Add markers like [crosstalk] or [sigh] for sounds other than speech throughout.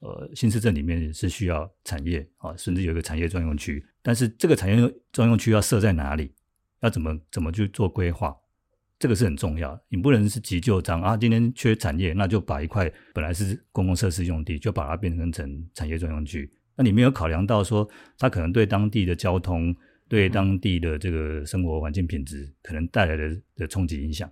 呃新市镇里面是需要产业啊，甚至有一个产业专用区，但是这个产业专用区要设在哪里，要怎么怎么去做规划，这个是很重要。你不能是急就章啊，今天缺产业，那就把一块本来是公共设施用地，就把它变成成产业专用区。那你没有考量到说，它可能对当地的交通、对当地的这个生活环境品质可能带来的的冲击影响。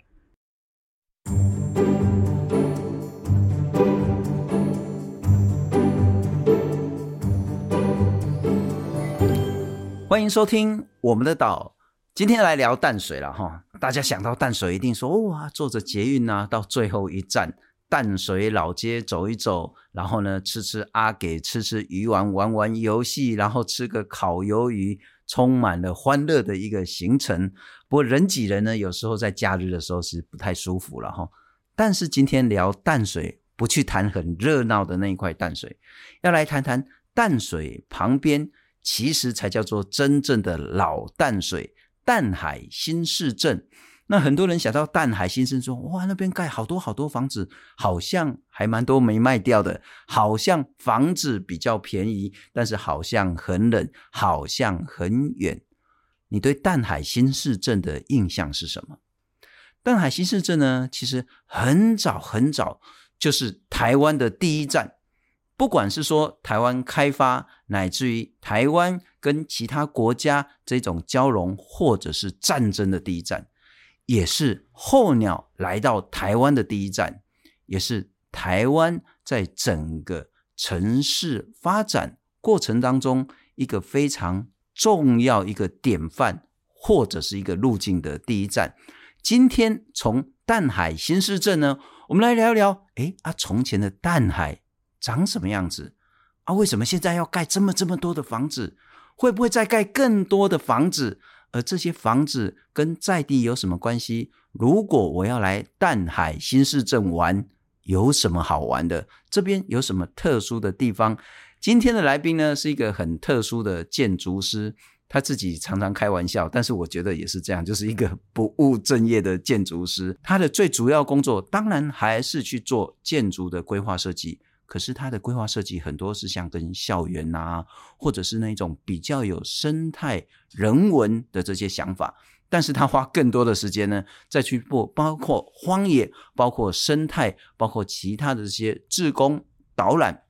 欢迎收听我们的岛，今天来聊淡水了哈。大家想到淡水，一定说哇，坐着捷运啊，到最后一站淡水老街走一走，然后呢，吃吃阿给，吃吃鱼丸，玩玩游戏，然后吃个烤鱿鱼，充满了欢乐的一个行程。不过人挤人呢，有时候在假日的时候是不太舒服了哈。但是今天聊淡水，不去谈很热闹的那一块淡水，要来谈谈淡水旁边。其实才叫做真正的老淡水，淡海新市镇。那很多人想到淡海新市镇，哇，那边盖好多好多房子，好像还蛮多没卖掉的，好像房子比较便宜，但是好像很冷，好像很远。你对淡海新市镇的印象是什么？淡海新市镇呢，其实很早很早就是台湾的第一站。不管是说台湾开发，乃至于台湾跟其他国家这种交融，或者是战争的第一站，也是候鸟来到台湾的第一站，也是台湾在整个城市发展过程当中一个非常重要一个典范，或者是一个路径的第一站。今天从淡海新市镇呢，我们来聊一聊，诶啊，从前的淡海。长什么样子啊？为什么现在要盖这么这么多的房子？会不会再盖更多的房子？而这些房子跟在地有什么关系？如果我要来淡海新市镇玩，有什么好玩的？这边有什么特殊的地方？今天的来宾呢，是一个很特殊的建筑师，他自己常常开玩笑，但是我觉得也是这样，就是一个 [laughs] 不务正业的建筑师。他的最主要工作，当然还是去做建筑的规划设计。可是它的规划设计很多是像跟校园啊，或者是那种比较有生态人文的这些想法，但是他花更多的时间呢，再去做包括荒野、包括生态、包括其他的这些志工导览，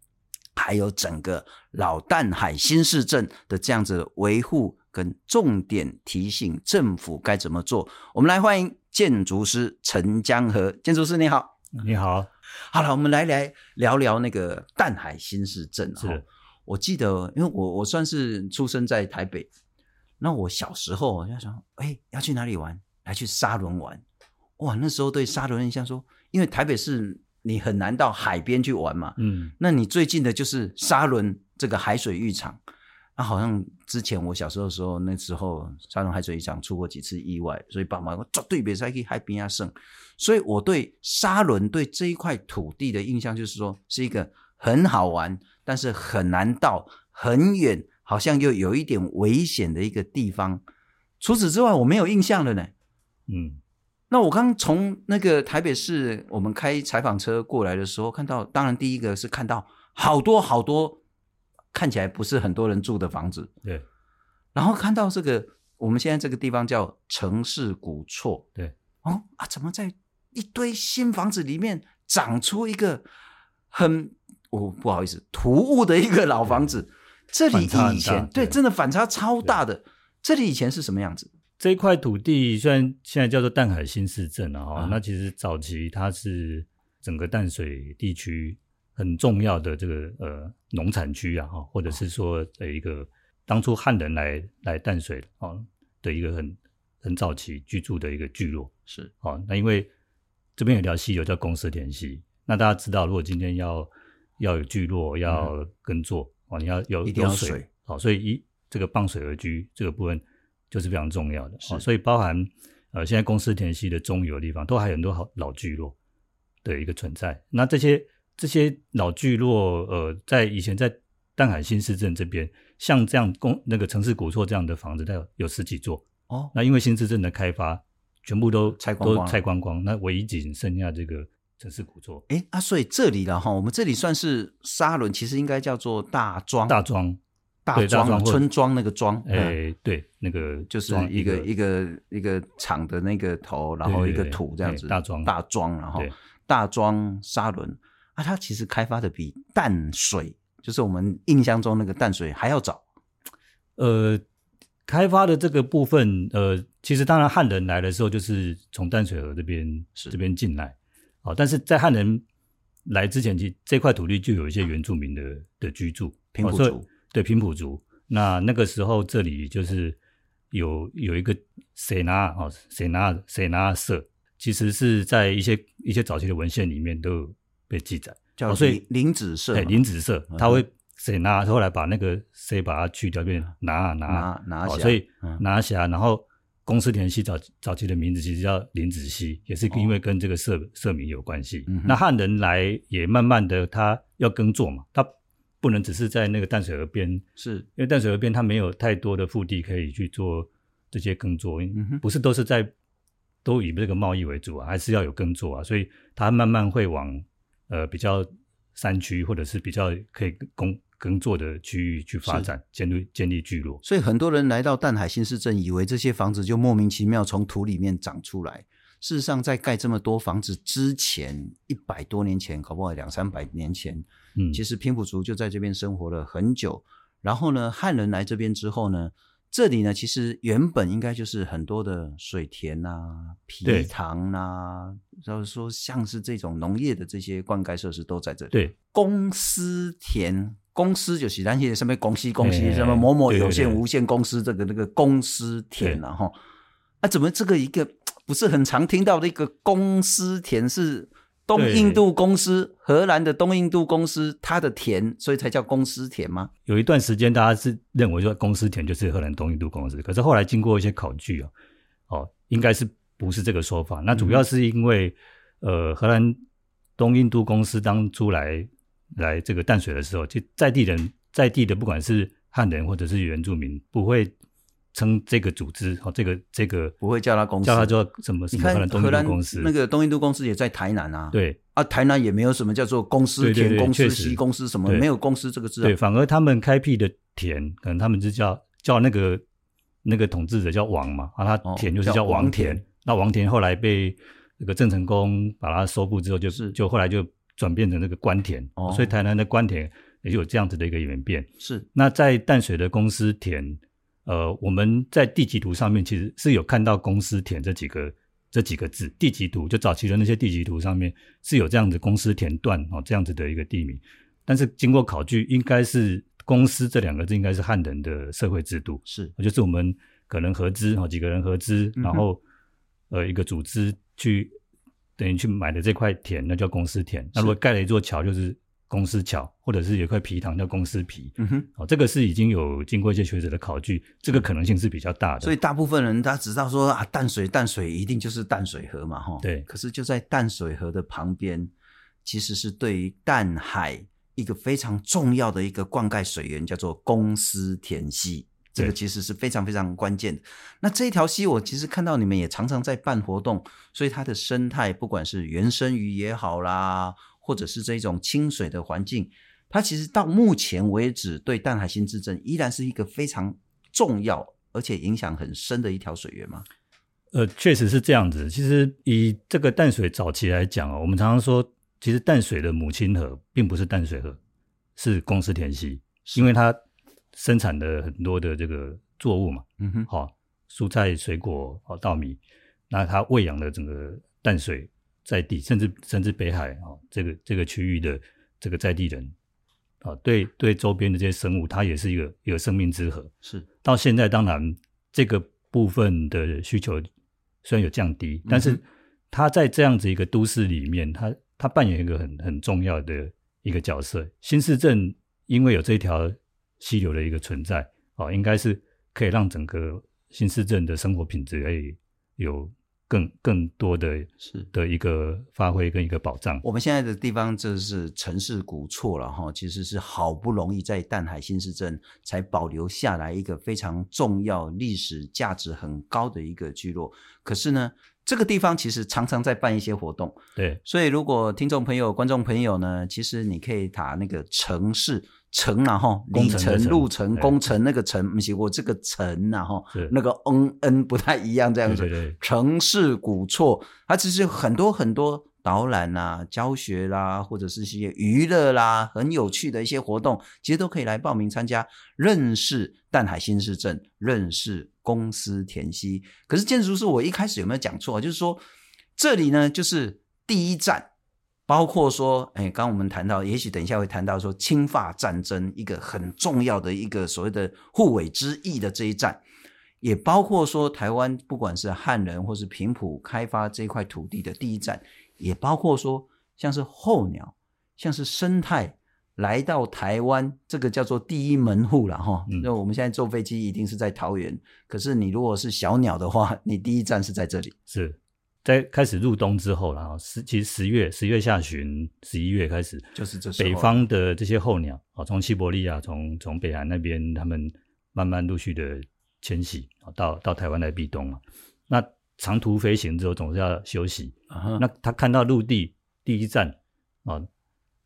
还有整个老淡海新市镇的这样子的维护跟重点提醒政府该怎么做。我们来欢迎建筑师陈江河，建筑师你好，你好。好了，我们来来聊聊那个淡海新市镇。是，我记得，因为我我算是出生在台北，那我小时候就想，哎，要去哪里玩？来去沙仑玩。哇，那时候对沙仑印象说，因为台北市你很难到海边去玩嘛，嗯，那你最近的就是沙仑这个海水浴场。那、啊、好像之前我小时候的时候，那时候沙仑海水浴场出过几次意外，所以爸妈说绝对别再去海边啊省。所以我对沙仑对这一块土地的印象就是说，是一个很好玩，但是很难到，很远，好像又有一点危险的一个地方。除此之外，我没有印象了呢。嗯，那我刚从那个台北市，我们开采访车过来的时候，看到，当然第一个是看到好多好多。看起来不是很多人住的房子，对。然后看到这个，我们现在这个地方叫城市古厝，对。哦啊，怎么在一堆新房子里面长出一个很，我、哦、不好意思，突兀的一个老房子？这里以前对，对，真的反差超大的。这里以前是什么样子？这一块土地虽然现在叫做淡海新市镇啊、嗯，那其实早期它是整个淡水地区。很重要的这个呃农产区啊，哈，或者是说的一个当初汉人来来淡水啊的一个很很早期居住的一个聚落是啊。那因为这边有条溪流叫公司田溪，那大家知道，如果今天要要有聚落要耕作哦、嗯，你要有有水好，所以一这个傍水而居这个部分就是非常重要的啊。所以包含呃现在公司田溪的中游的地方都还有很多好老聚落的一个存在，那这些。这些老聚落，呃，在以前在淡海新市镇这边，像这样公那个城市古厝这样的房子，它有有十几座哦。那因为新市镇的开发，全部都拆光光，都拆光光，那唯一仅剩下这个城市古厝。哎啊，所以这里了哈，我们这里算是沙仑，其实应该叫做大庄。大庄。大庄村庄那个庄，哎，对，那个就是一个一个一个厂的那个头，然后一个土这样子，大庄大庄，然后大庄沙仑啊，它其实开发的比淡水，就是我们印象中那个淡水还要早。呃，开发的这个部分，呃，其实当然汉人来的时候就是从淡水河这边这边进来，好，但是在汉人来之前，其实这块土地就有一些原住民的的居住，平埔族。对，平埔族，那那个时候这里就是有有一个谁拿哦，谁拿谁拿社，其实是在一些一些早期的文献里面都有被记载，叫所以林子社，对，林子社，他会谁拿，后来把那个谁把它去掉，变拿拿拿，所以拿下，然后公司田西早早期的名字其实叫林子熙，也是因为跟这个社社名有关系。那汉人来也慢慢的，他要耕作嘛，他。不能只是在那个淡水河边，是因为淡水河边他没有太多的腹地可以去做这些耕作，嗯、不是都是在都以这个贸易为主啊，还是要有耕作啊，所以他慢慢会往呃比较山区或者是比较可以耕耕作的区域去发展，建立建立聚落。所以很多人来到淡海新市镇，以为这些房子就莫名其妙从土里面长出来。事实上，在盖这么多房子之前，一百多年前，搞不好两三百年前。嗯，其实平埔族就在这边生活了很久。然后呢，汉人来这边之后呢，这里呢，其实原本应该就是很多的水田啊、皮塘啊，然后说像是这种农业的这些灌溉设施都在这里。对，公司田，公司就是那些什么公司公司，什么某某有限无限公司，这个那个公司田然后啊，怎么这个一个不是很常听到的一个公司田是？东印度公司，荷兰的东印度公司，它的田，所以才叫公司田吗？有一段时间，大家是认为说公司田就是荷兰东印度公司，可是后来经过一些考据哦，哦，应该是不是这个说法？那主要是因为，嗯、呃，荷兰东印度公司当初来来这个淡水的时候，就在地人在地的，不管是汉人或者是原住民，不会。称这个组织哦，这个这个不会叫他公司，叫他做什么？你看荷兰公司，那个东印度公司也在台南啊。对啊，台南也没有什么叫做公司田、公司西公司什么，没有公司这个字。对，反而他们开辟的田，可能他们就叫叫那个那个统治者叫王嘛，啊，他田就是叫王田。那王田后来被那个郑成功把它收复之后，就是就后来就转变成那个官田。哦，所以台南的官田也就有这样子的一个演变。是。那在淡水的公司田。呃，我们在地籍图上面其实是有看到“公司田”这几个这几个字，地籍图就早期的那些地籍图上面是有这样子“公司田段”哦这样子的一个地名，但是经过考据，应该是“公司”这两个字应该是汉人的社会制度，是，就是我们可能合资哦几个人合资，然后呃一个组织去等于去买的这块田，那叫公司田。那如果盖了一座桥，就是。公司桥，或者是有一块皮塘叫公司皮，嗯哼，哦，这个是已经有经过一些学者的考据，这个可能性是比较大的。所以大部分人他知道说啊，淡水淡水一定就是淡水河嘛，哈，对。可是就在淡水河的旁边，其实是对于淡海一个非常重要的一个灌溉水源，叫做公司田溪，这个其实是非常非常关键的。那这一条溪，我其实看到你们也常常在办活动，所以它的生态，不管是原生鱼也好啦。或者是这种清水的环境，它其实到目前为止对淡海新之镇依然是一个非常重要而且影响很深的一条水源吗？呃，确实是这样子。其实以这个淡水早期来讲啊，我们常常说，其实淡水的母亲河并不是淡水河，是公司田溪，因为它生产的很多的这个作物嘛，嗯哼，好，蔬菜、水果、好稻米，那它喂养了整个淡水。在地，甚至甚至北海啊，这个这个区域的这个在地人啊，对对周边的这些生物，它也是一个一个生命之河。是到现在，当然这个部分的需求虽然有降低，但是它在这样子一个都市里面，它它扮演一个很很重要的一个角色。新市镇因为有这条溪流的一个存在啊，应该是可以让整个新市镇的生活品质可以有。更更多的是的一个发挥跟一个保障。我们现在的地方就是城市古厝了哈，其实是好不容易在淡海新市镇才保留下来一个非常重要、历史价值很高的一个聚落。可是呢，这个地方其实常常在办一些活动。对，所以如果听众朋友、观众朋友呢，其实你可以打那个程式。程然后里程路程工程那个程，不是我这个程然后那个 n n 不太一样这样子。对对对，程式古厝，它其实很多很多导览啦、教学啦，或者是一些娱乐啦，很有趣的一些活动，其实都可以来报名参加，认识淡海新市镇，认识公司田溪。可是建筑师，我一开始有没有讲错？就是说这里呢，就是第一站。包括说，哎，刚刚我们谈到，也许等一下会谈到说，侵法战争一个很重要的一个所谓的护尾之役的这一战，也包括说，台湾不管是汉人或是平埔开发这一块土地的第一站，也包括说，像是候鸟，像是生态来到台湾，这个叫做第一门户了哈。那、嗯、我们现在坐飞机一定是在桃园，可是你如果是小鸟的话，你第一站是在这里，是。在开始入冬之后，然后十其实十月十月下旬，十一月开始，就是这北方的这些候鸟啊，从西伯利亚，从从北韩那边，他们慢慢陆续的迁徙到到台湾来避冬嘛。那长途飞行之后，总是要休息。Uh huh. 那他看到陆地第一站啊，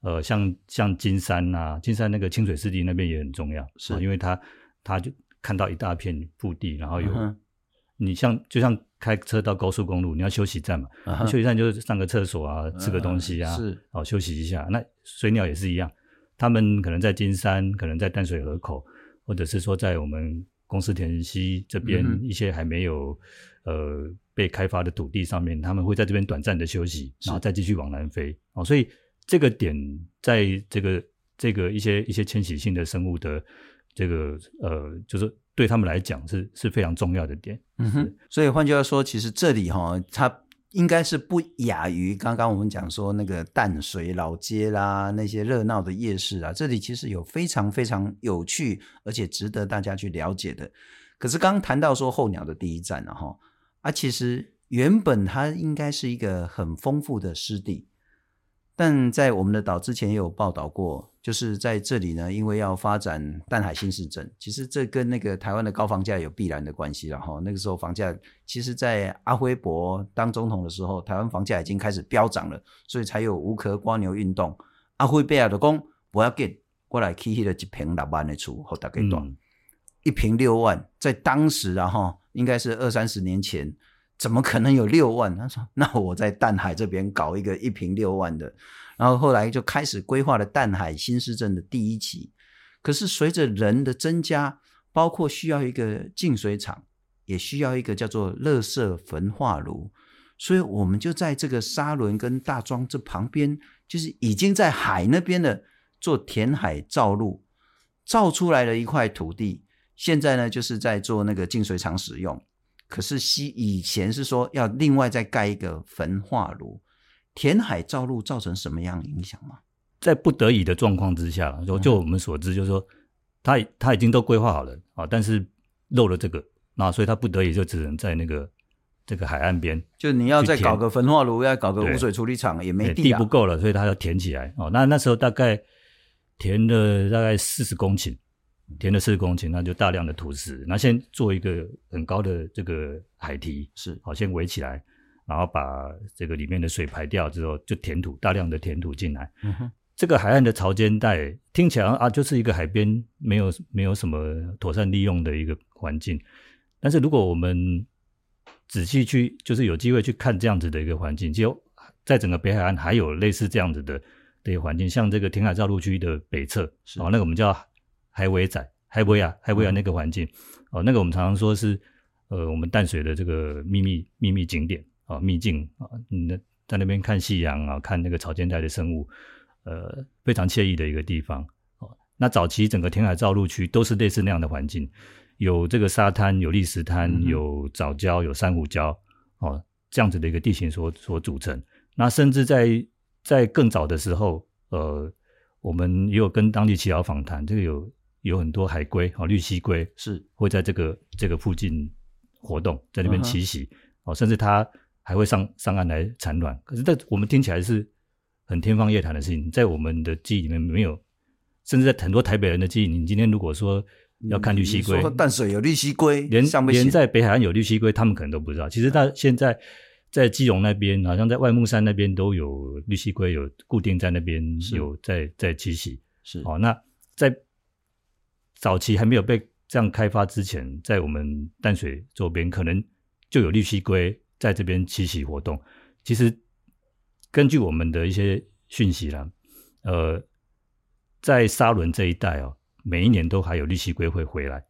呃，像像金山呐、啊，金山那个清水湿地那边也很重要，是因为他他就看到一大片腹地，然后有、uh. 你像就像。开车到高速公路，你要休息站嘛？Uh. 休息站就是上个厕所啊，吃个东西啊，uh. 是哦，休息一下。那水鸟也是一样，他们可能在金山，可能在淡水河口，或者是说在我们公司田溪这边一些还没有、uh. 呃被开发的土地上面，他们会在这边短暂的休息，然后再继续往南飞。哦，所以这个点在这个这个一些一些迁徙性的生物的这个呃，就是。对他们来讲是是非常重要的点，嗯哼，所以换句话说，其实这里哈，它应该是不亚于刚刚我们讲说那个淡水老街啦，那些热闹的夜市啊，这里其实有非常非常有趣而且值得大家去了解的。可是刚刚谈到说候鸟的第一站了哈，啊，其实原本它应该是一个很丰富的湿地。但在我们的岛之前也有报道过，就是在这里呢，因为要发展淡海新市镇，其实这跟那个台湾的高房价有必然的关系了哈。那个时候房价，其实在阿辉伯当总统的时候，台湾房价已经开始飙涨了，所以才有无壳瓜牛运动。阿辉伯的讲，我要给过来起了一瓶六万的厝，好大概多，嗯、一平六万，在当时啊后，应该是二三十年前。怎么可能有六万？他说：“那我在淡海这边搞一个一平六万的。”然后后来就开始规划了淡海新市镇的第一期。可是随着人的增加，包括需要一个净水厂，也需要一个叫做垃圾焚化炉，所以我们就在这个沙仑跟大庄这旁边，就是已经在海那边的做填海造陆，造出来了一块土地。现在呢，就是在做那个净水厂使用。可是西以前是说要另外再盖一个焚化炉，填海造陆造成什么样的影响吗？在不得已的状况之下，就就我们所知，就是说他他已经都规划好了啊，但是漏了这个，那所以他不得已就只能在那个这个海岸边，就你要再搞个焚化炉，要搞个污水处理厂也没地，地不够了，所以他要填起来哦。那那时候大概填了大概四十公顷。填了四十公顷，那就大量的土石，那先做一个很高的这个海堤，是好先围起来，然后把这个里面的水排掉之后，就填土，大量的填土进来。嗯哼，这个海岸的潮间带听起来啊，就是一个海边没有没有什么妥善利用的一个环境，但是如果我们仔细去，就是有机会去看这样子的一个环境，就在整个北海岸还有类似这样子的的一个环境，像这个填海造陆区的北侧，是哦，那个我们叫。海尾仔，海尾啊，海尾啊，那个环境，嗯、哦，那个我们常常说是，呃，我们淡水的这个秘密秘密景点啊，秘境啊，那在那边看夕阳啊，看那个草间带的生物，呃，非常惬意的一个地方。哦，那早期整个填海造陆区都是类似那样的环境，有这个沙滩，有砾石滩，嗯、有藻礁，有珊瑚礁，哦，这样子的一个地形所所组成。那甚至在在更早的时候，呃，我们也有跟当地耆老访谈，这个有。有很多海龟哦，绿蜥龟是会在这个这个附近活动，在那边栖息哦，uh. 甚至它还会上上岸来产卵。可是，在我们听起来是很天方夜谭的事情，在我们的记忆里面没有，甚至在很多台北人的记忆，你今天如果说要看绿蜥龟，淡水有绿蜥龟，连连在北海岸有绿蜥龟，他们可能都不知道。其实，它现在在基隆那边，好像在外木山那边都有绿蜥龟有固定在那边有在在栖息。是哦，那在早期还没有被这样开发之前，在我们淡水周边可能就有绿蜥龟在这边栖息活动。其实根据我们的一些讯息啦，呃，在沙仑这一带哦，每一年都还有绿蠵龟会回来。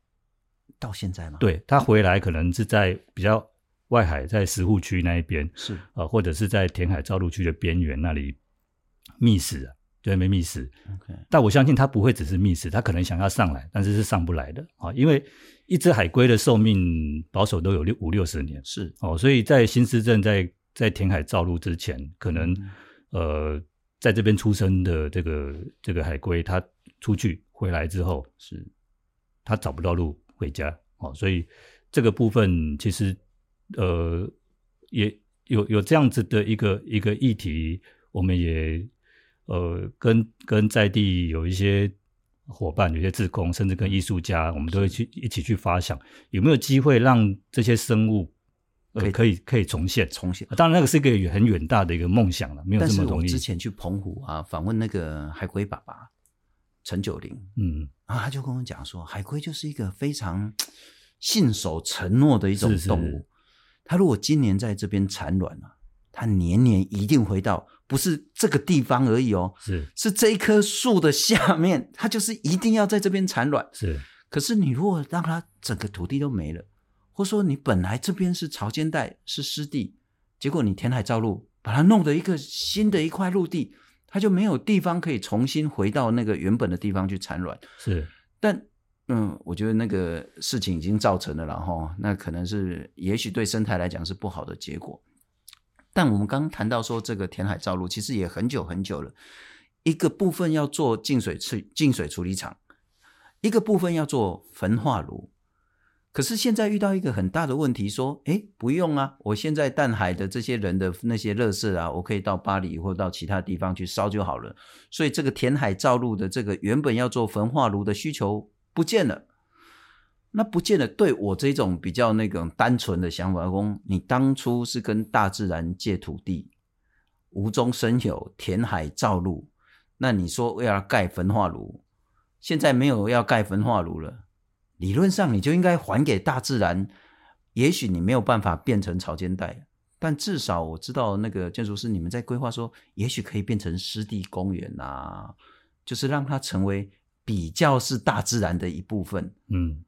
到现在吗？对，它回来可能是在比较外海，在石沪区那一边是啊、呃，或者是在填海造陆区的边缘那里觅食啊。对，没觅食。但我相信他不会只是觅食，他可能想要上来，但是是上不来的啊，因为一只海龟的寿命保守都有六五六十年，是哦，所以在新市镇在在填海造陆之前，可能、嗯、呃在这边出生的这个这个海龟，它出去回来之后，是它找不到路回家哦，所以这个部分其实呃也有有这样子的一个一个议题，我们也。呃，跟跟在地有一些伙伴，有些志工，甚至跟艺术家，我们都会去一起去发想，有没有机会让这些生物可以可以可以重现重现。当然，那个是一个很远大的一个梦想了，没有这么容易。我之前去澎湖啊，访问那个海龟爸爸陈九龄，嗯，啊他就跟我讲说，海龟就是一个非常信守承诺的一种动物。是是他如果今年在这边产卵了，他年年一定回到。不是这个地方而已哦，是是这一棵树的下面，它就是一定要在这边产卵。是，可是你如果让它整个土地都没了，或者说你本来这边是潮间带是湿地，结果你填海造陆，把它弄得一个新的一块陆地，它就没有地方可以重新回到那个原本的地方去产卵。是，但嗯，我觉得那个事情已经造成了，然后那可能是也许对生态来讲是不好的结果。但我们刚谈到说，这个填海造陆其实也很久很久了。一个部分要做净水处净水处理厂，一个部分要做焚化炉。可是现在遇到一个很大的问题，说，诶，不用啊，我现在淡海的这些人的那些垃圾啊，我可以到巴黎或到其他地方去烧就好了。所以这个填海造陆的这个原本要做焚化炉的需求不见了。那不见得对我这种比较那种单纯的想法，说你当初是跟大自然借土地，无中生有，填海造陆，那你说要盖焚化炉，现在没有要盖焚化炉了，理论上你就应该还给大自然。也许你没有办法变成潮间带，但至少我知道那个建筑师你们在规划说，也许可以变成湿地公园啊，就是让它成为比较是大自然的一部分。嗯。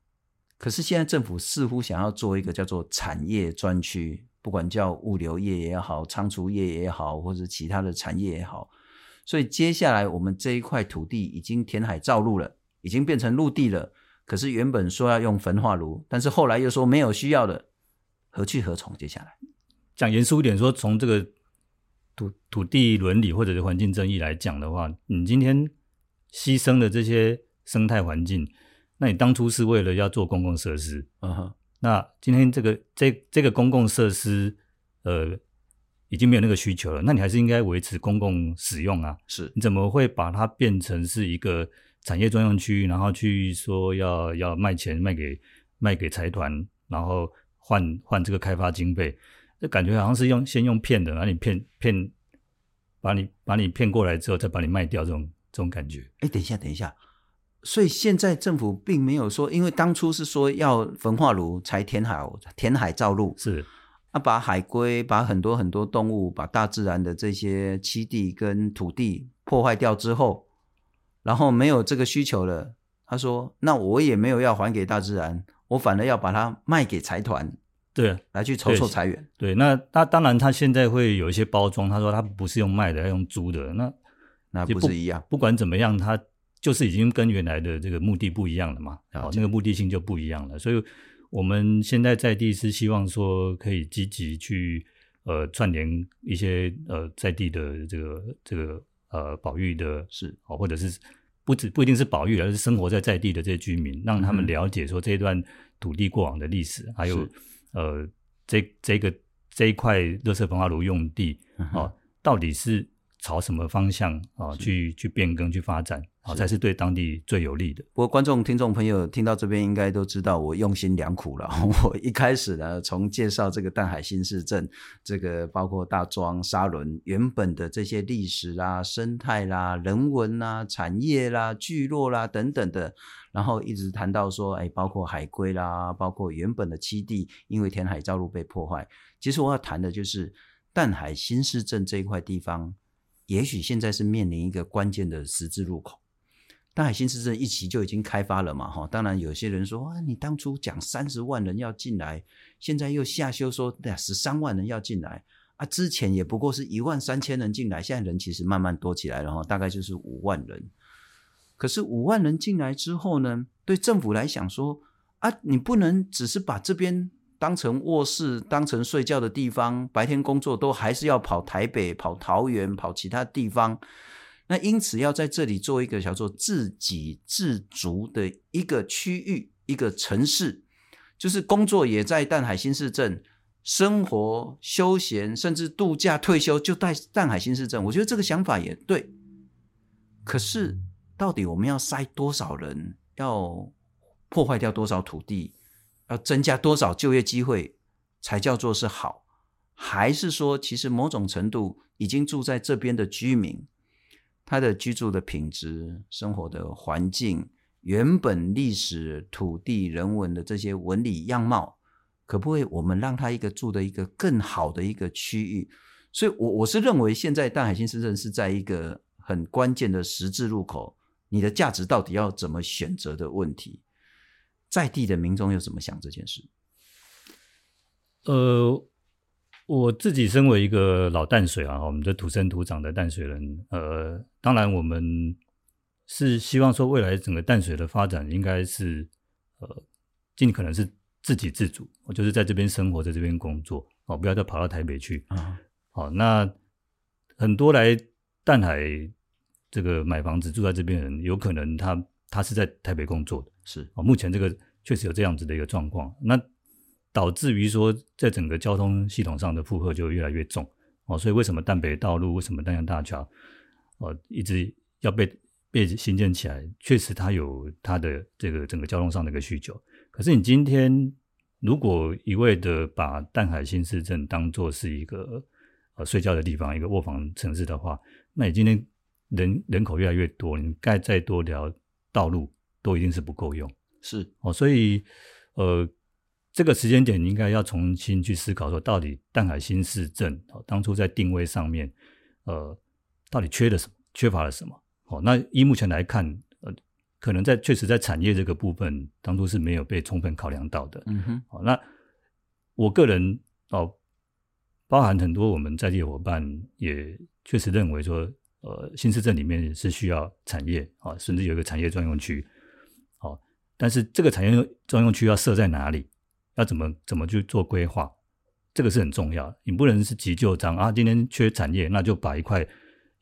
可是现在政府似乎想要做一个叫做产业专区，不管叫物流业也好、仓储业也好，或者其他的产业也好，所以接下来我们这一块土地已经填海造陆了，已经变成陆地了。可是原本说要用焚化炉，但是后来又说没有需要的，何去何从？接下来讲严肃一点说，从这个土土地伦理或者是环境正义来讲的话，你今天牺牲的这些生态环境。那你当初是为了要做公共设施，嗯哼，那今天这个这这个公共设施，呃，已经没有那个需求了，那你还是应该维持公共使用啊。是，你怎么会把它变成是一个产业专用区，然后去说要要卖钱卖给卖给财团，然后换换这个开发经费？这感觉好像是用先用骗的，然后你骗骗，把你把你骗过来之后，再把你卖掉，这种这种感觉。哎，等一下，等一下。所以现在政府并没有说，因为当初是说要焚化炉才填海，填海造陆是啊，把海龟、把很多很多动物、把大自然的这些栖地跟土地破坏掉之后，然后没有这个需求了。他说：“那我也没有要还给大自然，我反而要把它卖给财团，对，来去筹措财源。对”那，那他当然他现在会有一些包装，他说他不是用卖的，要用租的，那那不是一样。不管怎么样，他。就是已经跟原来的这个目的不一样了嘛，好，那个目的性就不一样了。所以我们现在在地是希望说可以积极去呃串联一些呃在地的这个这个呃保育的是哦，或者是不止不一定是保育，而是生活在在地的这些居民，让他们了解说这一段土地过往的历史，还有呃这这个这一块热色焚化炉用地啊，到底是。朝什么方向啊去去变更去发展啊，才是对当地最有利的。不过，观众听众朋友听到这边应该都知道我用心良苦了。[laughs] 我一开始呢，从介绍这个淡海新市镇，这个包括大庄沙仑原本的这些历史啦、生态啦、人文啦、产业啦、聚落啦等等的，然后一直谈到说，哎，包括海龟啦，包括原本的栖地，因为填海造陆被破坏。其实我要谈的就是淡海新市镇这一块地方。也许现在是面临一个关键的十字路口，大海新市镇一期就已经开发了嘛，哈，当然有些人说啊，你当初讲三十万人要进来，现在又下修说对啊，十三万人要进来啊，之前也不过是一万三千人进来，现在人其实慢慢多起来了哈，大概就是五万人。可是五万人进来之后呢，对政府来讲说啊，你不能只是把这边。当成卧室，当成睡觉的地方，白天工作都还是要跑台北、跑桃园、跑其他地方。那因此要在这里做一个叫做自给自足的一个区域、一个城市，就是工作也在淡海新市镇，生活、休闲甚至度假、退休就在淡海新市镇。我觉得这个想法也对。可是，到底我们要塞多少人？要破坏掉多少土地？要增加多少就业机会才叫做是好？还是说，其实某种程度已经住在这边的居民，他的居住的品质、生活的环境、原本历史、土地、人文的这些纹理样貌，可不可以我们让他一个住的一个更好的一个区域？所以我，我是认为，现在大海新市镇是在一个很关键的十字路口，你的价值到底要怎么选择的问题。在地的民众又怎么想这件事？呃，我自己身为一个老淡水啊，我们的土生土长的淡水人，呃，当然我们是希望说未来整个淡水的发展应该是呃尽可能是自给自足，我就是在这边生活，在这边工作，哦，不要再跑到台北去啊。好，那很多来淡海这个买房子住在这边的人，有可能他他是在台北工作的。是啊，目前这个确实有这样子的一个状况，那导致于说，在整个交通系统上的负荷就越来越重哦，所以为什么淡北道路、为什么淡江大桥哦一直要被被新建起来？确实它有它的这个整个交通上的一个需求。可是你今天如果一味的把淡海新市镇当做是一个呃睡觉的地方、一个卧房城市的话，那你今天人人口越来越多，你盖再多条道路。都一定是不够用，是哦，所以呃，这个时间点应该要重新去思考，说到底淡海新市镇哦，当初在定位上面，呃，到底缺了什么，缺乏了什么？哦，那依目前来看，呃，可能在确实在产业这个部分，当初是没有被充分考量到的。嗯哼，哦，那我个人哦，包含很多我们在地的伙伴也确实认为说，呃，新市镇里面是需要产业啊，甚至有一个产业专用区。但是这个产业专用区要设在哪里？要怎么怎么去做规划？这个是很重要。你不能是急就章啊！今天缺产业，那就把一块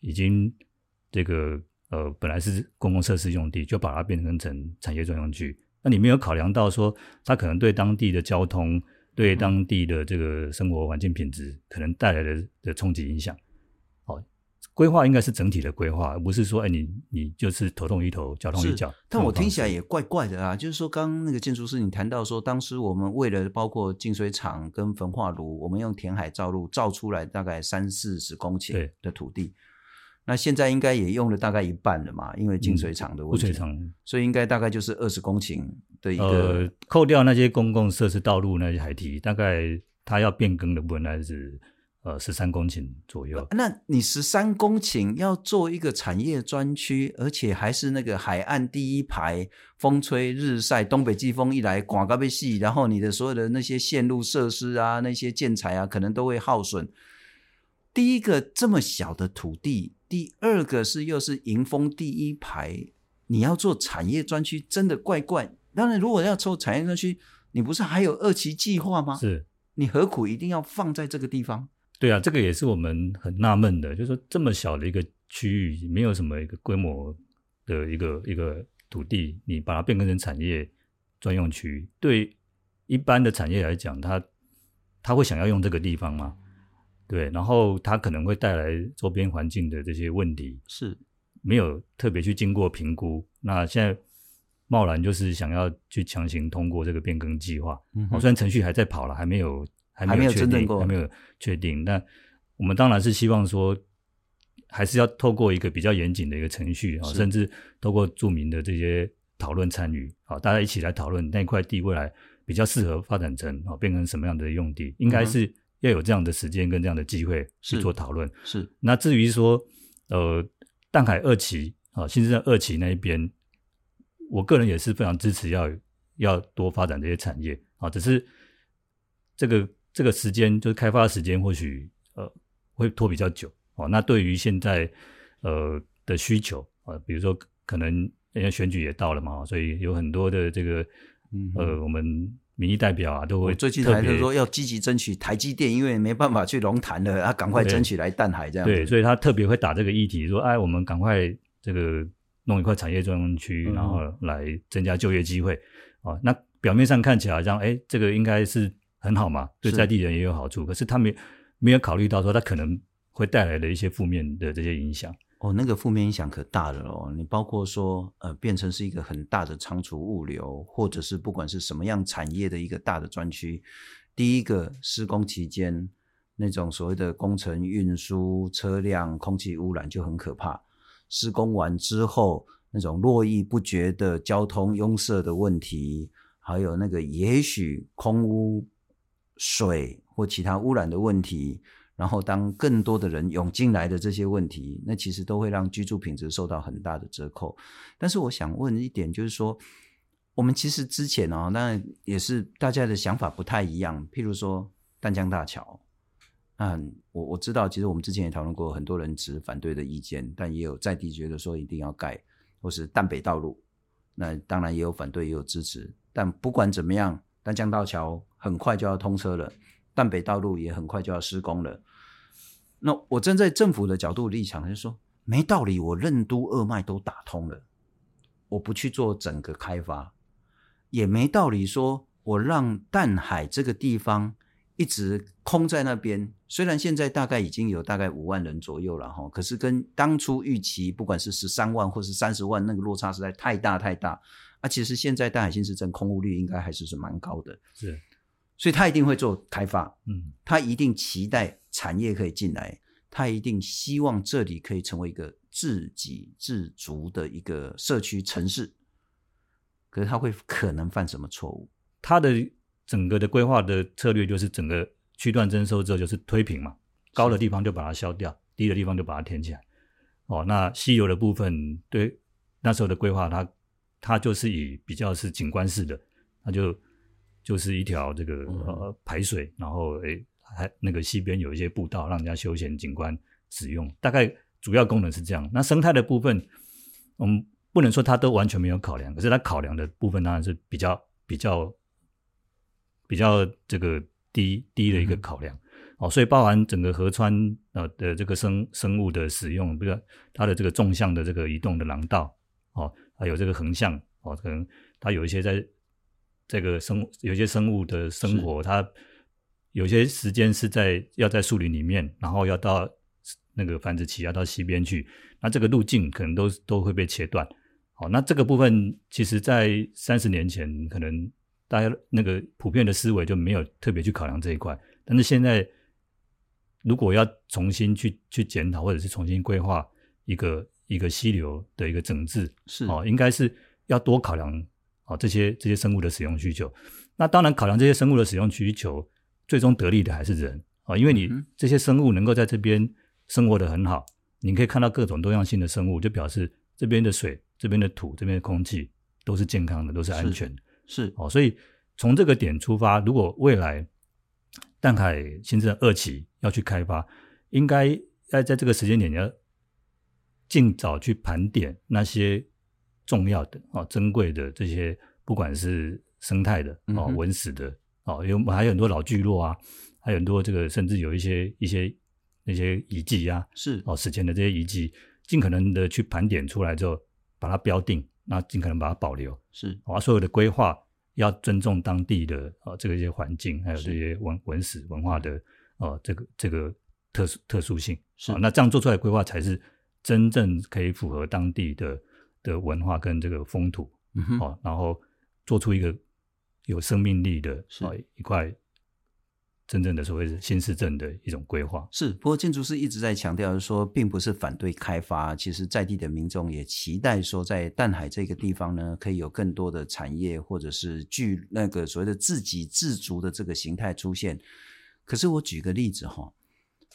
已经这个呃本来是公共设施用地，就把它变成成产业专用区。那你没有考量到说，它可能对当地的交通、对当地的这个生活环境品质可能带来的的冲击影响。规划应该是整体的规划，而不是说，哎，你你就是头痛医头，脚痛医脚。但我听起来也怪怪的啊，就是说，刚刚那个建筑师你谈到说，当时我们为了包括净水厂跟焚化炉，我们用填海造路造出来大概三四十公顷的土地，那现在应该也用了大概一半了嘛，因为净水厂的问题，嗯、所以应该大概就是二十公顷的一个、呃，扣掉那些公共设施道路那些海堤，大概它要变更的部分还是。呃，十三公顷左右。那你十三公顷要做一个产业专区，而且还是那个海岸第一排，风吹日晒，东北季风一来，刮个被细，然后你的所有的那些线路设施啊，那些建材啊，可能都会耗损。第一个这么小的土地，第二个是又是迎风第一排，你要做产业专区，真的怪怪。当然，如果要做产业专区，你不是还有二期计划吗？是，你何苦一定要放在这个地方？对啊，这个也是我们很纳闷的，就是说这么小的一个区域，没有什么一个规模的一个一个土地，你把它变更成产业专用区，对一般的产业来讲，它他会想要用这个地方吗？对，然后它可能会带来周边环境的这些问题，是没有特别去经过评估。那现在贸然就是想要去强行通过这个变更计划，嗯，虽然程序还在跑了，还没有还没有确定，还没有确定。那我们当然是希望说，还是要透过一个比较严谨的一个程序啊，甚至透过著名的这些讨论参与啊，大家一起来讨论那块地未来比较适合发展成啊，变成什么样的用地，应该是要有这样的时间跟这样的机会去做讨论。是。那至于说呃淡海二期啊，新市镇二期那一边，我个人也是非常支持要要多发展这些产业啊，只是这个这个时间就是开发的时间或许呃会拖比较久哦。那对于现在呃的需求啊，比如说可能。因为选举也到了嘛，所以有很多的这个，嗯、呃，我们民意代表啊，都会最近还是说要积极争取台积电，因为没办法去龙潭了，啊，赶快争取来淡海这样。对，所以他特别会打这个议题，说，哎，我们赶快这个弄一块产业专用区，然后来增加就业机会。啊、嗯，那表面上看起来好像，哎，这个应该是很好嘛，对在地人也有好处。可是他没没有考虑到说，他可能会带来的一些负面的这些影响。哦，那个负面影响可大了哦！你包括说，呃，变成是一个很大的仓储物流，或者是不管是什么样产业的一个大的专区。第一个施工期间，那种所谓的工程运输车辆空气污染就很可怕。施工完之后，那种络绎不绝的交通拥塞的问题，还有那个也许空污水或其他污染的问题。然后，当更多的人涌进来的这些问题，那其实都会让居住品质受到很大的折扣。但是，我想问一点，就是说，我们其实之前、哦，那也是大家的想法不太一样。譬如说，淡江大桥，嗯，我我知道，其实我们之前也讨论过，很多人持反对的意见，但也有在地觉得说一定要盖，或是淡北道路，那当然也有反对，也有支持。但不管怎么样，淡江大桥很快就要通车了，淡北道路也很快就要施工了。那我站在政府的角度立场，就说没道理。我任督二脉都打通了，我不去做整个开发，也没道理说我让淡海这个地方一直空在那边。虽然现在大概已经有大概五万人左右了哈，可是跟当初预期不管是十三万或是三十万，那个落差实在太大太大。啊，其实现在淡海新市镇空屋率应该还是是蛮高的，是。所以他一定会做开发，嗯，他一定期待产业可以进来，他一定希望这里可以成为一个自给自足的一个社区城市。可是他会可能犯什么错误？他的整个的规划的策略就是整个区段征收之后就是推平嘛，高的地方就把它消掉，低的地方就把它填起来。哦，那稀有的部分，对那时候的规划，它它就是以比较是景观式的，那就。就是一条这个呃排水，然后诶还那个溪边有一些步道，让人家休闲景观使用。大概主要功能是这样。那生态的部分，我们不能说它都完全没有考量，可是它考量的部分当然是比较比较比较这个低低的一个考量。哦，所以包含整个河川呃的这个生生物的使用，比如它的这个纵向的这个移动的廊道，哦，还有这个横向，哦，可能它有一些在。这个生有些生物的生活，它有些时间是在要在树林里面，然后要到那个繁殖期要到西边去，那这个路径可能都都会被切断。好，那这个部分其实在三十年前，可能大家那个普遍的思维就没有特别去考量这一块，但是现在如果要重新去去检讨，或者是重新规划一个一个溪流的一个整治，是哦，应该是要多考量。啊，这些这些生物的使用需求，那当然考量这些生物的使用需求，最终得利的还是人啊，因为你这些生物能够在这边生活得很好，你可以看到各种多样性的生物，就表示这边的水、这边的土、这边的空气都是健康的，都是安全的。是哦，所以从这个点出发，如果未来淡海新市镇二期要去开发，应该要在这个时间点要尽早去盘点那些。重要的啊，珍贵的这些，不管是生态的啊、文史的啊，有还有很多老聚落啊，还有很多这个，甚至有一些一些那些遗迹啊，是。哦，史前的这些遗迹，尽可能的去盘点出来之后，把它标定，那尽可能把它保留，是。啊，所有的规划要尊重当地的啊这个一些环境，还有这些文文史文化的啊这个这个特殊特殊性。是，那这样做出来的规划才是真正可以符合当地的的文化跟这个风土。嗯，哦，然后做出一个有生命力的是一块。真正的所谓是新市镇的一种规划是，不过建筑师一直在强调说，并不是反对开发，其实在地的民众也期待说，在淡海这个地方呢，可以有更多的产业，或者是具那个所谓的自给自足的这个形态出现。可是我举个例子哈，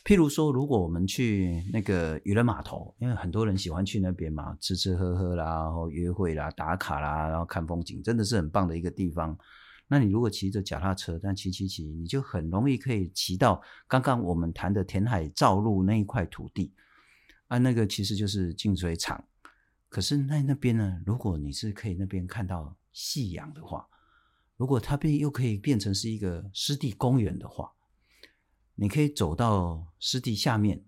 譬如说，如果我们去那个渔人码头，因为很多人喜欢去那边嘛，吃吃喝喝啦，然后约会啦、打卡啦，然后看风景，真的是很棒的一个地方。那你如果骑着脚踏车，但骑骑骑，你就很容易可以骑到刚刚我们谈的填海造陆那一块土地啊，那个其实就是净水厂。可是那那边呢，如果你是可以那边看到夕阳的话，如果它变又可以变成是一个湿地公园的话，你可以走到湿地下面，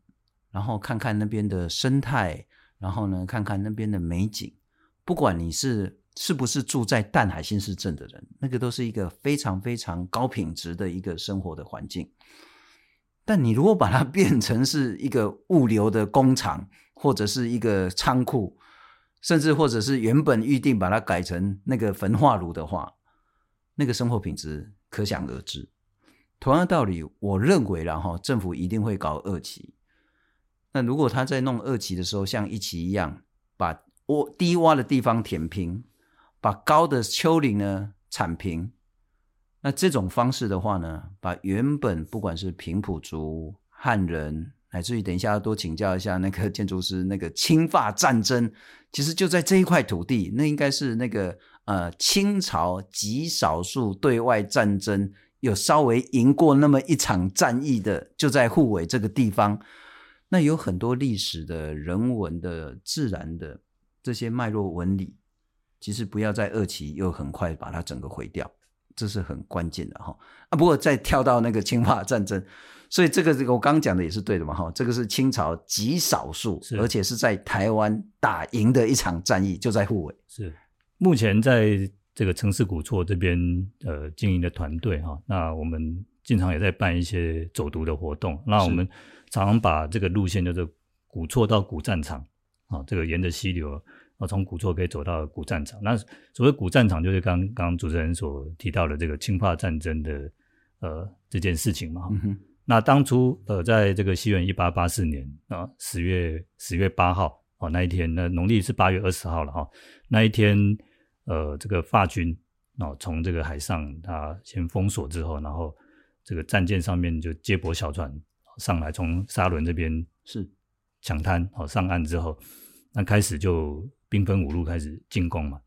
然后看看那边的生态，然后呢，看看那边的美景，不管你是。是不是住在淡海新市镇的人，那个都是一个非常非常高品质的一个生活的环境。但你如果把它 [laughs] 变成是一个物流的工厂，或者是一个仓库，甚至或者是原本预定把它改成那个焚化炉的话，那个生活品质可想而知。同样道理，我认为然后政府一定会搞二期。那如果他在弄二期的时候，像一期一样，把挖低洼的地方填平。把高的丘陵呢铲平，那这种方式的话呢，把原本不管是平埔族、汉人，乃至于等一下要多请教一下那个建筑师，那个清法战争，其实就在这一块土地，那应该是那个呃清朝极少数对外战争有稍微赢过那么一场战役的，就在护尾这个地方，那有很多历史的人文的自然的这些脉络纹理。其实不要在二期又很快把它整个毁掉，这是很关键的哈啊！不过再跳到那个清法战争，所以这个这个我刚刚讲的也是对的嘛哈，这个是清朝极少数，而且是在台湾打赢的一场战役，就在护尾。是目前在这个城市古厝这边呃经营的团队哈，那我们经常也在办一些走读的活动，那我们常常把这个路线叫做古厝到古战场啊，这个沿着溪流。啊，从古厝可以走到古战场。那所谓古战场，就是刚刚主持人所提到的这个侵华战争的呃这件事情嘛。嗯、那当初呃，在这个西元一八八四年啊十月十月八号哦那一天，那农历是八月二十号了哈。那一天呃，这个法军哦从这个海上他先封锁之后，然后这个战舰上面就接驳小船上来，从沙伦这边是抢滩哦上岸之后，那开始就。兵分五路开始进攻嘛，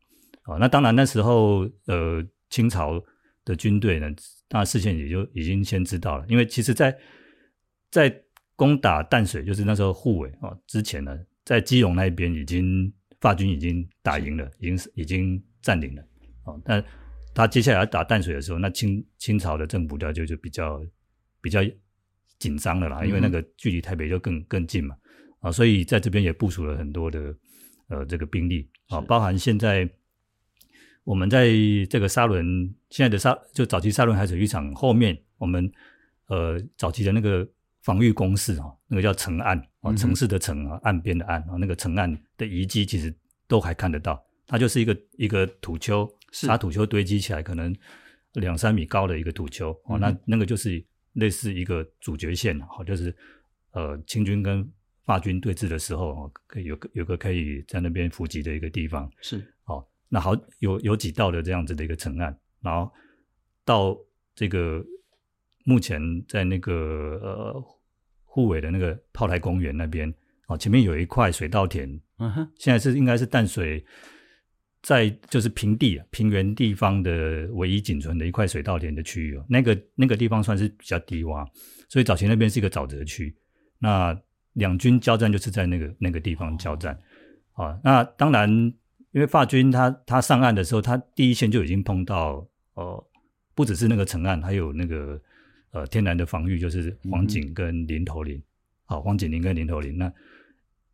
哦，那当然那时候呃清朝的军队呢，那事先也就已经先知道了，因为其实在在攻打淡水，就是那时候护卫哦之前呢，在基隆那边已经法军已经打赢了，已经已经占领了，哦，但他接下来要打淡水的时候，那清清朝的政府就就比较比较紧张了啦，因为那个距离台北就更更近嘛，啊，所以在这边也部署了很多的。呃，这个兵力。啊，包含现在我们在这个沙仑，现在的沙就早期沙仑海水浴场后面，我们呃早期的那个防御工事啊，那个叫城岸啊，城市的城啊，岸边的岸啊，那个城岸的遗迹其实都还看得到，它就是一个一个土丘，沙土丘堆积起来，可能两三米高的一个土丘哦，那那个就是类似一个主角线哦，就是呃清军跟。法军对峙的时候，可以有个有个可以在那边伏击的一个地方，是哦。那好，有有几道的这样子的一个城岸，然后到这个目前在那个呃护尾的那个炮台公园那边，哦，前面有一块水稻田，嗯哼，现在是应该是淡水在就是平地平原地方的唯一仅存的一块水稻田的区域哦。那个那个地方算是比较低洼，所以早期那边是一个沼泽区，那。两军交战就是在那个那个地方交战，啊，那当然，因为法军他他上岸的时候，他第一线就已经碰到，呃，不只是那个城岸，还有那个呃天然的防御，就是黄井跟林头林，好、嗯，黄井林跟林头林，那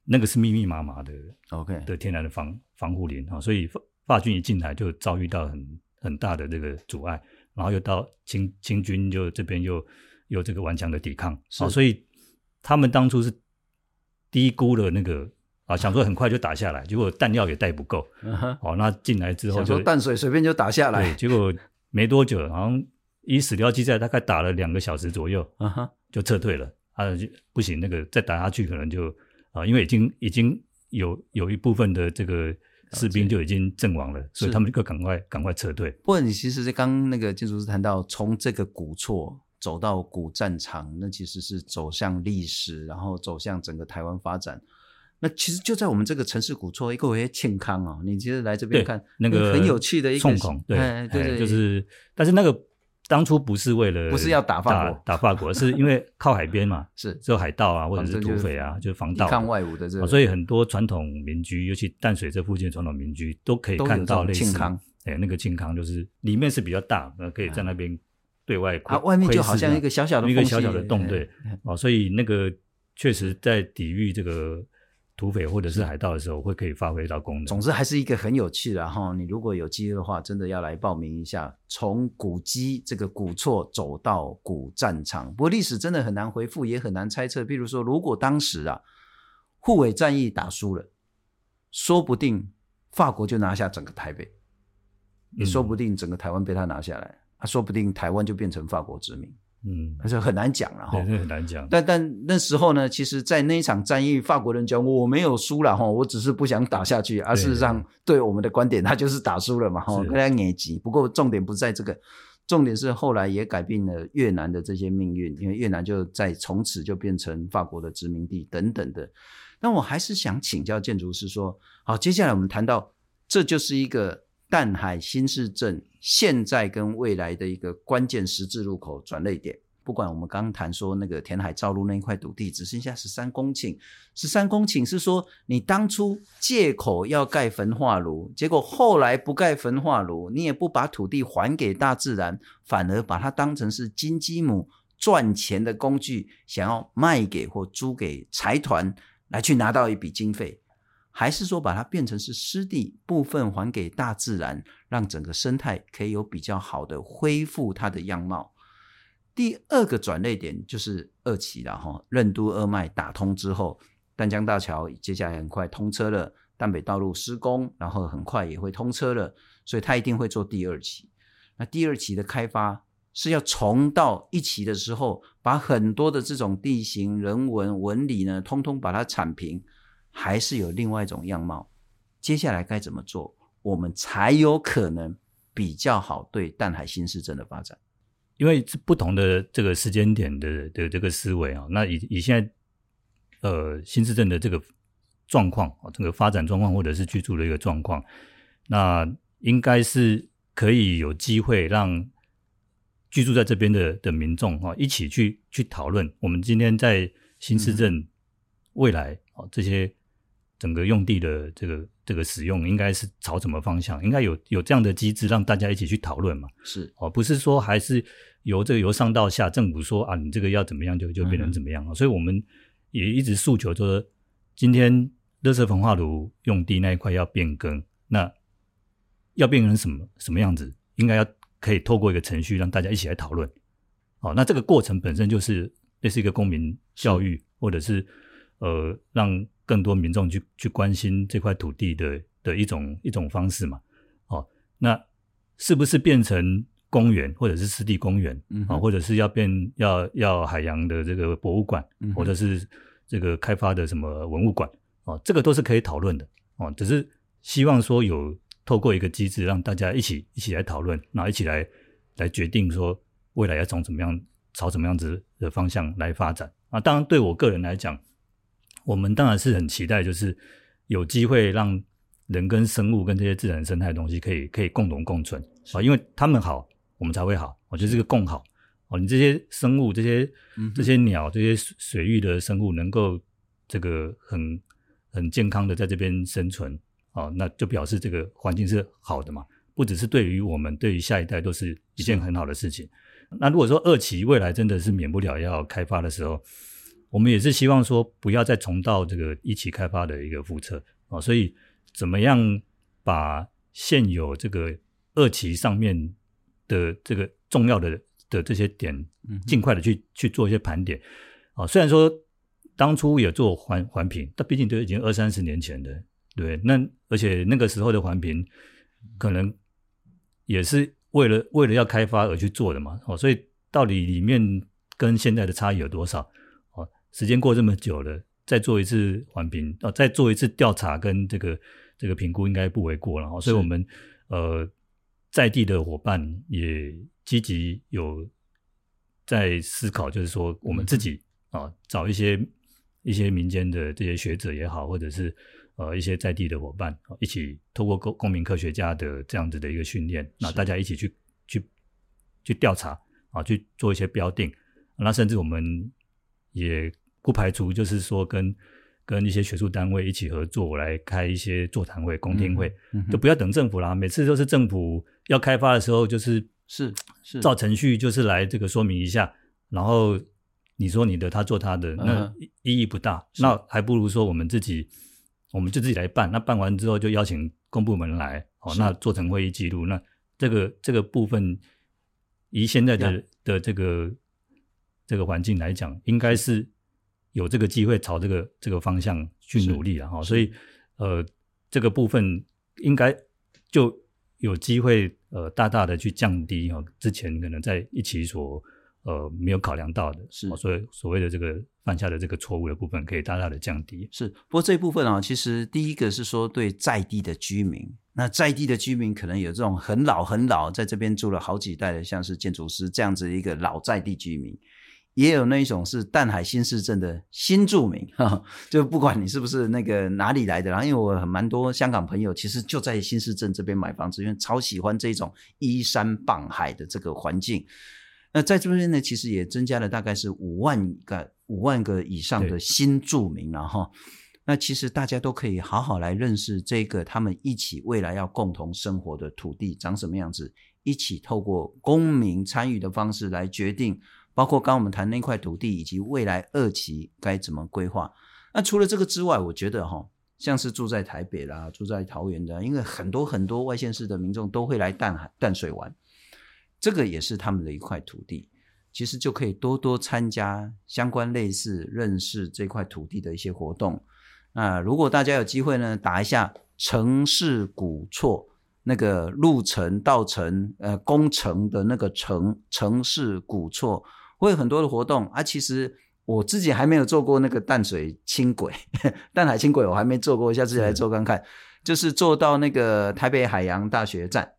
那个是密密麻麻的，OK 的天然的防防护林啊，所以法法军一进来就遭遇到很很大的这个阻碍，然后又到清清军就这边又有这个顽强的抵抗，啊，所以。他们当初是低估了那个啊，想说很快就打下来，结果弹药也带不够。嗯哼，好，那进来之后就淡水随便就打下来，对，结果没多久，好像以史料记载，大概打了两个小时左右，嗯哼，就撤退了。啊，就不行，那个再打下去可能就啊，因为已经已经有有一部分的这个士兵就已经阵亡了，所以他们就赶快赶快撤退。不过你其实是刚那个建筑师谈到，从这个古厝走到古战场，那其实是走向历史，然后走向整个台湾发展。那其实就在我们这个城市古厝一个为庆康哦，你其实来这边看那个很有趣的一个，对对对，就是但是那个。当初不是为了不是要打法国，打法国是因为靠海边嘛，[laughs] 是只有海盗啊，或者是土匪啊，就是防盗、抗外侮的这个，所以很多传统民居，尤其淡水这附近的传统民居，都可以看到类似。哎，那个庆康就是里面是比较大，那可以在那边对外窥。啊，外面就好像一个小小的一个小小的洞，对，哦，所以那个确实在抵御这个。土匪或者是海盗的时候，会可以发挥到功能。总之还是一个很有趣的哈。你如果有机会的话，真的要来报名一下，从古迹这个古厝走到古战场。不过历史真的很难回复，也很难猜测。比如说，如果当时啊，沪尾战役打输了，说不定法国就拿下整个台北，也说不定整个台湾被他拿下来，啊说不定台湾就变成法国殖民。嗯，还是很难讲了哈，很难讲。但但那时候呢，其实，在那一场战役，法国人讲我没有输了哈，我只是不想打下去。而事实上，对我们的观点，他就是打输了嘛哈，跟他眼急。不过重点不在这个，重点是后来也改变了越南的这些命运，因为越南就在从此就变成法国的殖民地等等的。那我还是想请教建筑师说，好，接下来我们谈到，这就是一个。淡海新市镇现在跟未来的一个关键十字路口转捩点，不管我们刚刚谈说那个填海造陆那一块土地只剩下十三公顷，十三公顷是说你当初借口要盖焚化炉，结果后来不盖焚化炉，你也不把土地还给大自然，反而把它当成是金鸡母赚钱的工具，想要卖给或租给财团来去拿到一笔经费。还是说把它变成是湿地，部分还给大自然，让整个生态可以有比较好的恢复它的样貌。第二个转捩点就是二期了哈，任督二脉打通之后，丹江大桥接下来很快通车了，淡北道路施工，然后很快也会通车了，所以它一定会做第二期。那第二期的开发是要重到一期的时候，把很多的这种地形、人文、纹理呢，通通把它铲平。还是有另外一种样貌，接下来该怎么做，我们才有可能比较好对淡海新市镇的发展？因为不同的这个时间点的的这个思维啊，那以以现在呃新市镇的这个状况啊，这个发展状况或者是居住的一个状况，那应该是可以有机会让居住在这边的的民众啊一起去去讨论，我们今天在新市镇未来啊这些。整个用地的这个这个使用应该是朝什么方向？应该有有这样的机制让大家一起去讨论嘛？是哦，不是说还是由这个由上到下，政府说啊，你这个要怎么样就就变成怎么样啊？嗯、所以我们也一直诉求说，今天热色焚化炉用地那一块要变更，那要变成什么什么样子？应该要可以透过一个程序让大家一起来讨论。哦，那这个过程本身就是类似一个公民教育，或者是呃让。更多民众去去关心这块土地的的一种一种方式嘛，哦，那是不是变成公园或者是湿地公园啊，嗯哼，或者是要变要要海洋的这个博物馆，嗯，或者是这个开发的什么文物馆哦，这个都是可以讨论的哦，只是希望说有透过一个机制让大家一起一起来讨论，然后一起来来决定说未来要从怎么样朝怎么样子的方向来发展啊。当然，对我个人来讲。我们当然是很期待，就是有机会让人跟生物跟这些自然生态的东西可以可以共同共存啊，因为他们好，我们才会好。我觉得这个共好哦，你这些生物、这些这些鸟、这些水域的生物能够这个很很健康的在这边生存啊，那就表示这个环境是好的嘛。不只是对于我们，对于下一代都是一件很好的事情。那如果说二期未来真的是免不了要开发的时候，我们也是希望说，不要再重蹈这个一期开发的一个覆辙啊，所以怎么样把现有这个二期上面的这个重要的的这些点，尽快的去去做一些盘点啊。虽然说当初也做环环评，但毕竟都已经二三十年前的，对，那而且那个时候的环评可能也是为了为了要开发而去做的嘛，哦，所以到底里面跟现在的差异有多少？哦，时间过这么久了，再做一次环评，啊，再做一次调查跟这个这个评估应该不为过了，哦，所以我们呃在地的伙伴也积极有在思考，就是说我们自己啊，哦，找一些。一些民间的这些学者也好，或者是呃一些在地的伙伴，一起透过公公民科学家的这样子的一个训练，那大家一起去去去调查啊，去做一些标定。那甚至我们也不排除，就是说跟跟一些学术单位一起合作，来开一些座谈会、公听会，就不要等政府啦。每次都是政府要开发的时候，就是是是照程序，就是来这个说明一下，然后。你说你的，他做他的，那意义不大。Uh-huh. 那还不如说我们自己，我们就自己来办。那办完之后就邀请公部门来，哦，那做成会议记录。那这个这个部分，以现在的的这个这个环境来讲，应该是有这个机会朝这个这个方向去努力了哈。所以呃，这个部分应该就有机会呃，大大的去降低哈，之前可能在一起所。呃，没有考量到的是，所以所谓的这个犯下的这个错误的部分，可以大大的降低。是，不过这一部分啊，其实第一个是说对在地的居民，那在地的居民可能有这种很老很老，在这边住了好几代的，像是建筑师这样子一个老在地居民，也有那一种是淡海新市镇的新住民，[laughs] 哈，就不管你是不是那个哪里来的，然后因为我很蛮多香港朋友，其实就在新市镇这边买房子，因为超喜欢这种依山傍海的这个环境。那在这边呢，其实也增加了大概是五万个五万个以上的新住民了哈。那其实大家都可以好好来认识这个他们一起未来要共同生活的土地长什么样子，一起透过公民参与的方式来决定，包括刚我们谈那块土地以及未来二期该怎么规划。那除了这个之外，我觉得哈，像是住在台北啦、住在桃园的，因为很多很多外县市的民众都会来淡海淡水玩。这个也是他们的一块土地，其实就可以多多参加相关类似认识这块土地的一些活动。那如果大家有机会呢，打一下城市古厝，那个路程到城呃工程的那个城城市古厝，会有很多的活动啊。其实我自己还没有做过那个淡水轻轨，[laughs] 淡海轻轨我还没做过，下次来做看看。是就是坐到那个台北海洋大学站，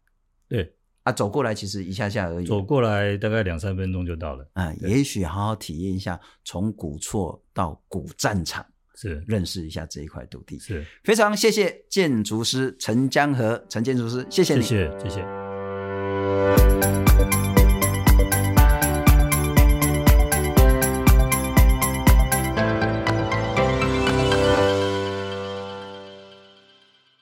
对。啊，走过来其实一下下而已，走过来大概两三分钟就到了。啊，也许好好体验一下从古厝到古战场，是认识一下这一块土地。是非常谢谢建筑师陈江河陈建筑师，谢谢你，谢谢谢谢。